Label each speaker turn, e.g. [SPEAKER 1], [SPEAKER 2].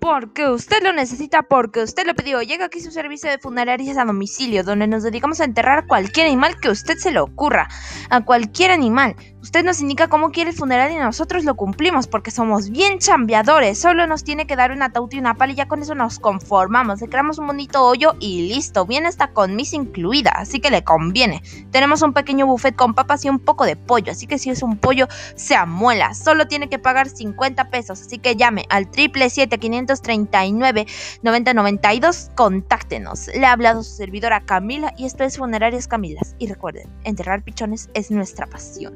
[SPEAKER 1] porque usted lo necesita, porque usted lo pidió. Llega aquí su servicio de funerarias a domicilio, donde nos dedicamos a enterrar cualquier animal que usted se le ocurra, a cualquier animal. Usted nos indica cómo quiere el funeral y nosotros lo cumplimos porque somos bien chambeadores. Solo nos tiene que dar un ataúd y una pala y ya con eso nos conformamos. Le creamos un bonito hoyo y listo. Viene hasta con mis incluida, así que le conviene. Tenemos un pequeño buffet con papas y un poco de pollo, así que si es un pollo se amuela. Solo tiene que pagar 50 pesos, así que llame al 777 500 939 9092. Contáctenos. Le ha hablado su servidora Camila y esto es Funerarias Camilas. Y recuerden, enterrar pichones es nuestra pasión.